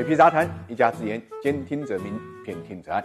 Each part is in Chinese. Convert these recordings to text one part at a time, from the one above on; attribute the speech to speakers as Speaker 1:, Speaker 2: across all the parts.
Speaker 1: 水皮杂谈，一家之言，兼听则明，偏听则暗。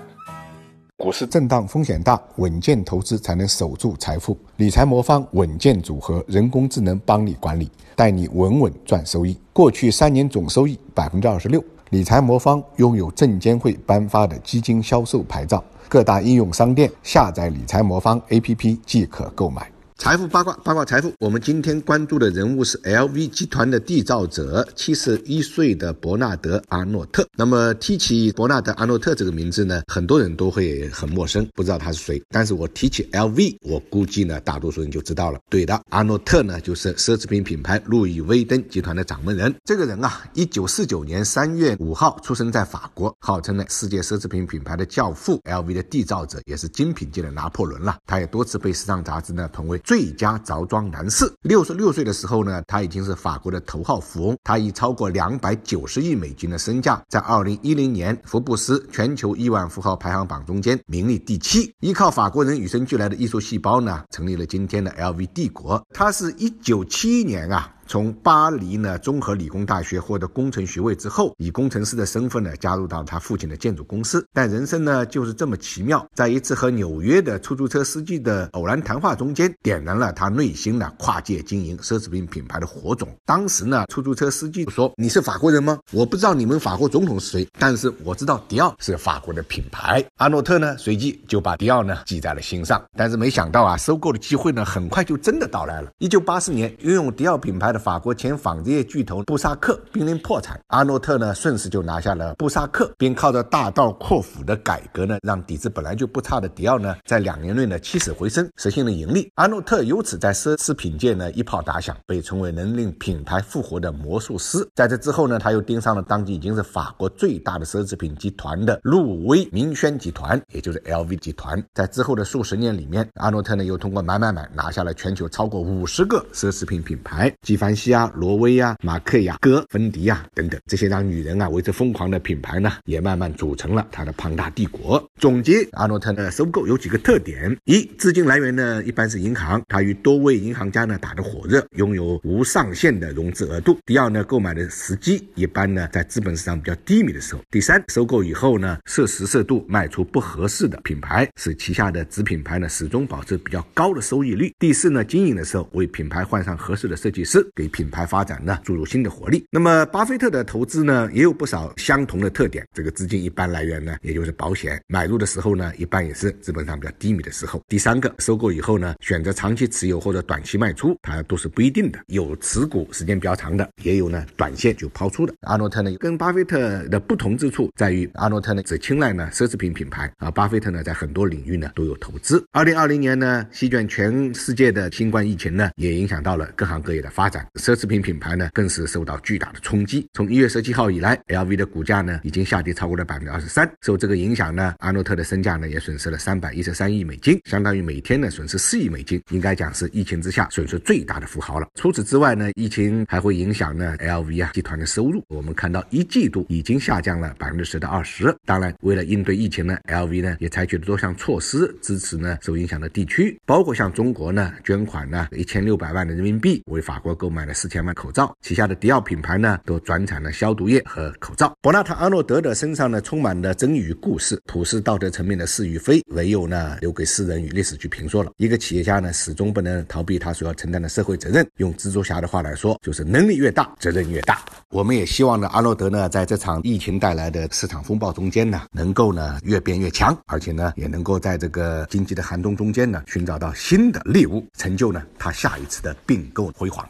Speaker 2: 股市震荡风险大，稳健投资才能守住财富。理财魔方稳健组合，人工智能帮你管理，带你稳稳赚收益。过去三年总收益百分之二十六。理财魔方拥有证监会颁发的基金销售牌照，各大应用商店下载理财魔方 APP 即可购买。财富八卦，八卦财富。我们今天关注的人物是 LV 集团的缔造者，七十一岁的伯纳德·阿诺特。那么提起伯纳德·阿诺特这个名字呢，很多人都会很陌生，不知道他是谁。但是我提起 LV，我估计呢，大多数人就知道了。对的，阿诺特呢，就是奢侈品品牌路易威登集团的掌门人。这个人啊，一九四九年三月五号出生在法国，号称呢世界奢侈品品牌的教父，LV 的缔造者，也是精品界的拿破仑了。他也多次被时尚杂志呢捧为。最佳着装男士。六十六岁的时候呢，他已经是法国的头号富翁，他以超过两百九十亿美金的身价，在二零一零年福布斯全球亿万富豪排行榜中间名列第七。依靠法国人与生俱来的艺术细胞呢，成立了今天的 LV 帝国。他是一九七一年啊。从巴黎呢综合理工大学获得工程学位之后，以工程师的身份呢加入到他父亲的建筑公司。但人生呢就是这么奇妙，在一次和纽约的出租车司机的偶然谈话中间，点燃了他内心的跨界经营奢侈品品牌的火种。当时呢，出租车司机说：“你是法国人吗？我不知道你们法国总统是谁，但是我知道迪奥是法国的品牌。”阿诺特呢随即就把迪奥呢记在了心上。但是没想到啊，收购的机会呢很快就真的到来了。一九八四年，拥有迪奥品牌。法国前纺织业巨头布萨克濒临破产，阿诺特呢顺势就拿下了布萨克，并靠着大刀阔斧的改革呢，让底子本来就不差的迪奥呢，在两年内呢起死回生，实现了盈利。阿诺特由此在奢侈品界呢一炮打响，被称为能令品牌复活的魔术师。在这之后呢，他又盯上了当今已经是法国最大的奢侈品集团的路威明轩集团，也就是 LV 集团。在之后的数十年里面，阿诺特呢又通过买买买拿下了全球超过五十个奢侈品品牌，纪梵希啊，罗威啊，马克雅戈、芬迪啊等等这些让女人啊为之疯狂的品牌呢，也慢慢组成了它的庞大帝国。总结阿诺特的收购有几个特点：一、资金来源呢一般是银行，它与多位银行家呢打得火热，拥有无上限的融资额度；第二呢，购买的时机一般呢在资本市场比较低迷的时候；第三，收购以后呢适时适度卖出不合适的品牌，使旗下的子品牌呢始终保持比较高的收益率；第四呢，经营的时候为品牌换上合适的设计师，给品牌发展呢注入新的活力。那么巴菲特的投资呢也有不少相同的特点，这个资金一般来源呢也就是保险，买入的时候呢一般也是资本上比较低迷的时候。第三个，收购以后呢选择长期持有或者短期卖出，它都是不一定的，有持股时间比较长的，也有呢短线就抛出的。阿诺特呢跟巴菲特的不同之处在于，阿诺特呢只青睐呢奢侈品品牌，而巴菲特呢在很多领域呢都有投资。二零二零年呢席卷全世界的新冠疫情呢也影响到了各行各业的发展，奢侈品品牌呢更是受到巨大的冲击。从一月十七号以来，LV 的股价呢已经下跌超过了百分之二十三。受这个影响呢，阿诺特的身价呢也损失了三百一十三亿美金，相当于每天呢损失四亿美金，应该讲是疫情之下损失最大的富豪了。除此之外呢，疫情还会影响呢 LV 啊集团的收入。我们看到一季度已经下降了百分之十到二十。当然，为了应对疫情呢，LV 呢也采取了多项措施支持呢受影响的地区，包括向中国呢捐款呢一千六百万的人民币，为法国购买买了四千万口罩。旗下的迪奥品牌呢都转产了消毒液和口罩。伯纳特·阿诺德的身上呢充满了真与故事，普世道德层面的是与非，唯有呢留给世人与历史去评说了。一个企业家呢始终不能逃避他所要承担的社会责任。用蜘蛛侠的话来说，就是能力越大，责任越大。我们也希望呢阿诺德呢在这场疫情带来的市场风暴中间呢，能够呢越变越强，而且呢也能够在这个经济的寒冬中间呢寻找到新的猎物，成就呢他下一次的并购辉煌。